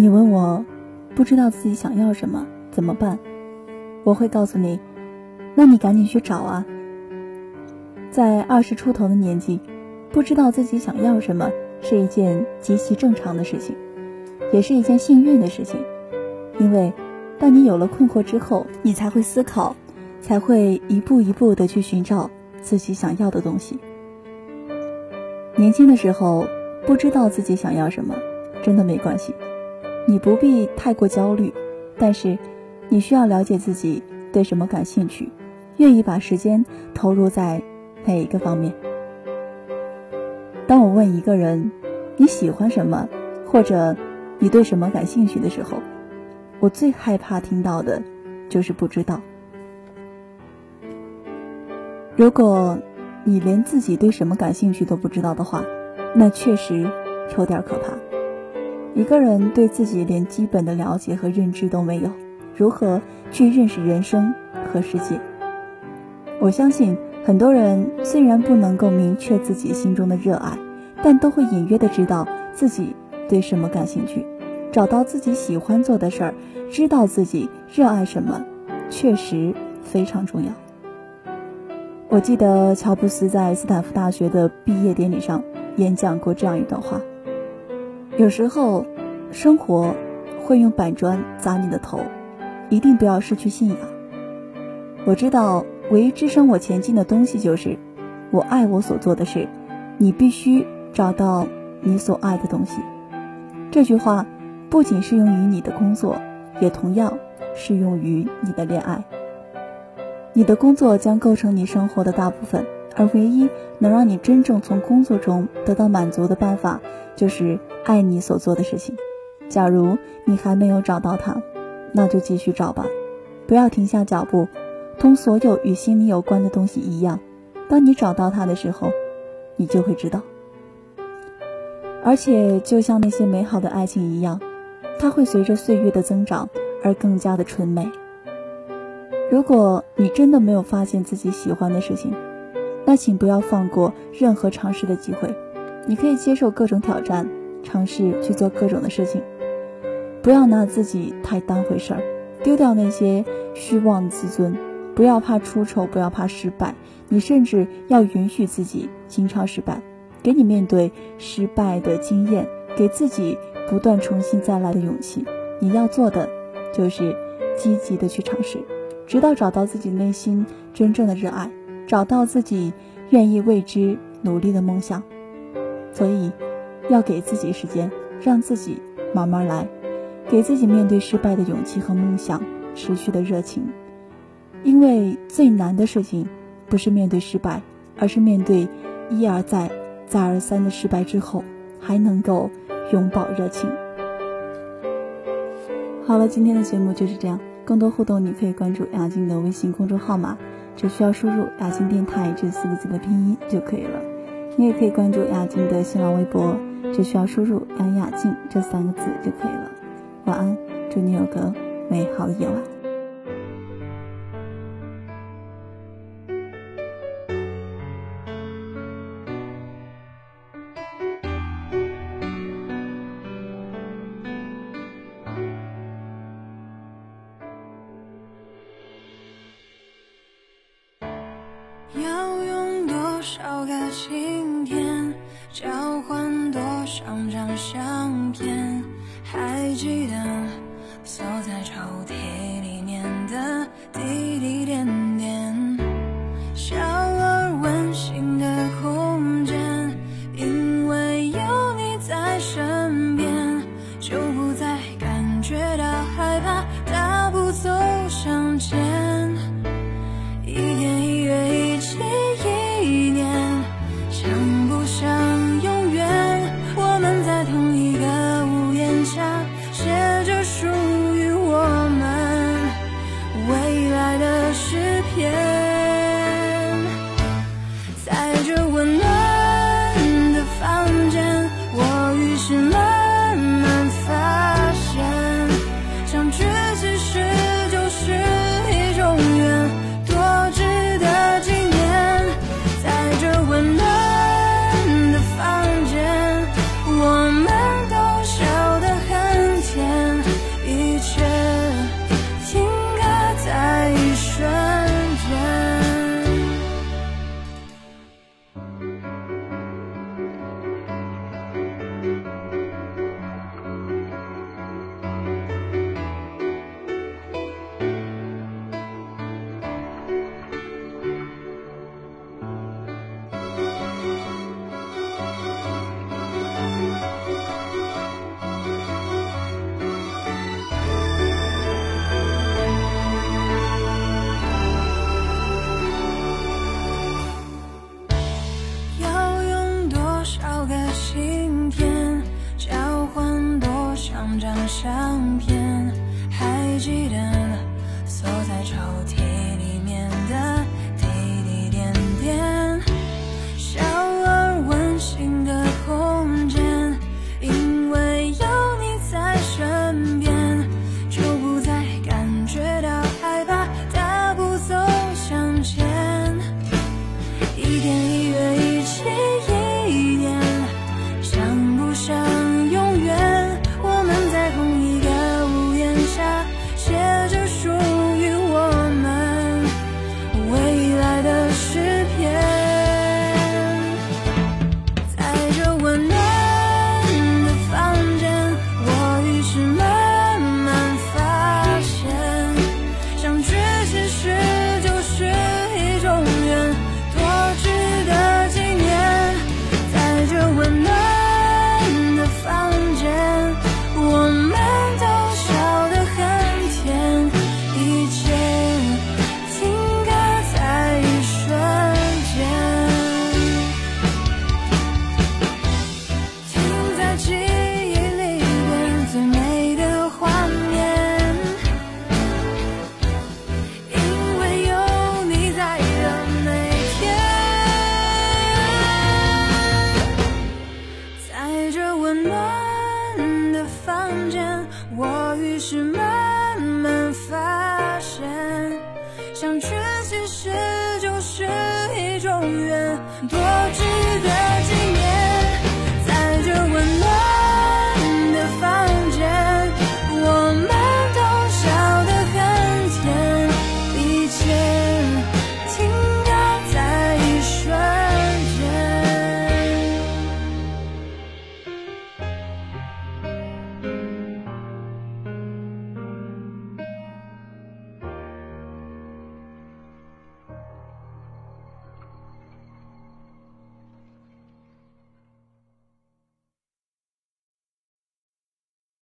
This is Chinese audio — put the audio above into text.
你问我不知道自己想要什么怎么办？我会告诉你，那你赶紧去找啊。在二十出头的年纪，不知道自己想要什么是一件极其正常的事情，也是一件幸运的事情，因为当你有了困惑之后，你才会思考，才会一步一步的去寻找自己想要的东西。年轻的时候不知道自己想要什么，真的没关系，你不必太过焦虑，但是你需要了解自己对什么感兴趣，愿意把时间投入在。哪一个方面？当我问一个人你喜欢什么，或者你对什么感兴趣的时候，我最害怕听到的，就是不知道。如果你连自己对什么感兴趣都不知道的话，那确实有点可怕。一个人对自己连基本的了解和认知都没有，如何去认识人生和世界？我相信。很多人虽然不能够明确自己心中的热爱，但都会隐约的知道自己对什么感兴趣，找到自己喜欢做的事儿，知道自己热爱什么，确实非常重要。我记得乔布斯在斯坦福大学的毕业典礼上演讲过这样一段话：有时候，生活会用板砖砸你的头，一定不要失去信仰。我知道。唯一支撑我前进的东西就是，我爱我所做的事。你必须找到你所爱的东西。这句话不仅适用于你的工作，也同样适用于你的恋爱。你的工作将构成你生活的大部分，而唯一能让你真正从工作中得到满足的办法，就是爱你所做的事情。假如你还没有找到它，那就继续找吧，不要停下脚步。同所有与心理有关的东西一样，当你找到它的时候，你就会知道。而且，就像那些美好的爱情一样，它会随着岁月的增长而更加的纯美。如果你真的没有发现自己喜欢的事情，那请不要放过任何尝试的机会。你可以接受各种挑战，尝试去做各种的事情，不要拿自己太当回事儿，丢掉那些虚妄自尊。不要怕出丑，不要怕失败，你甚至要允许自己经常失败，给你面对失败的经验，给自己不断重新再来的勇气。你要做的就是积极的去尝试，直到找到自己内心真正的热爱，找到自己愿意为之努力的梦想。所以，要给自己时间，让自己慢慢来，给自己面对失败的勇气和梦想，持续的热情。因为最难的事情，不是面对失败，而是面对一而再、再而三的失败之后，还能够永葆热情。好了，今天的节目就是这样。更多互动，你可以关注杨静的微信公众号码，只需要输入“雅静电台”这四个字的拼音就可以了。你也可以关注雅静的新浪微博，只需要输入“杨雅静”这三个字就可以了。晚安，祝你有个美好的夜晚。相片，还记得锁在抽屉里面的滴滴点点。相片还记得锁在抽屉。瞬间，我于是。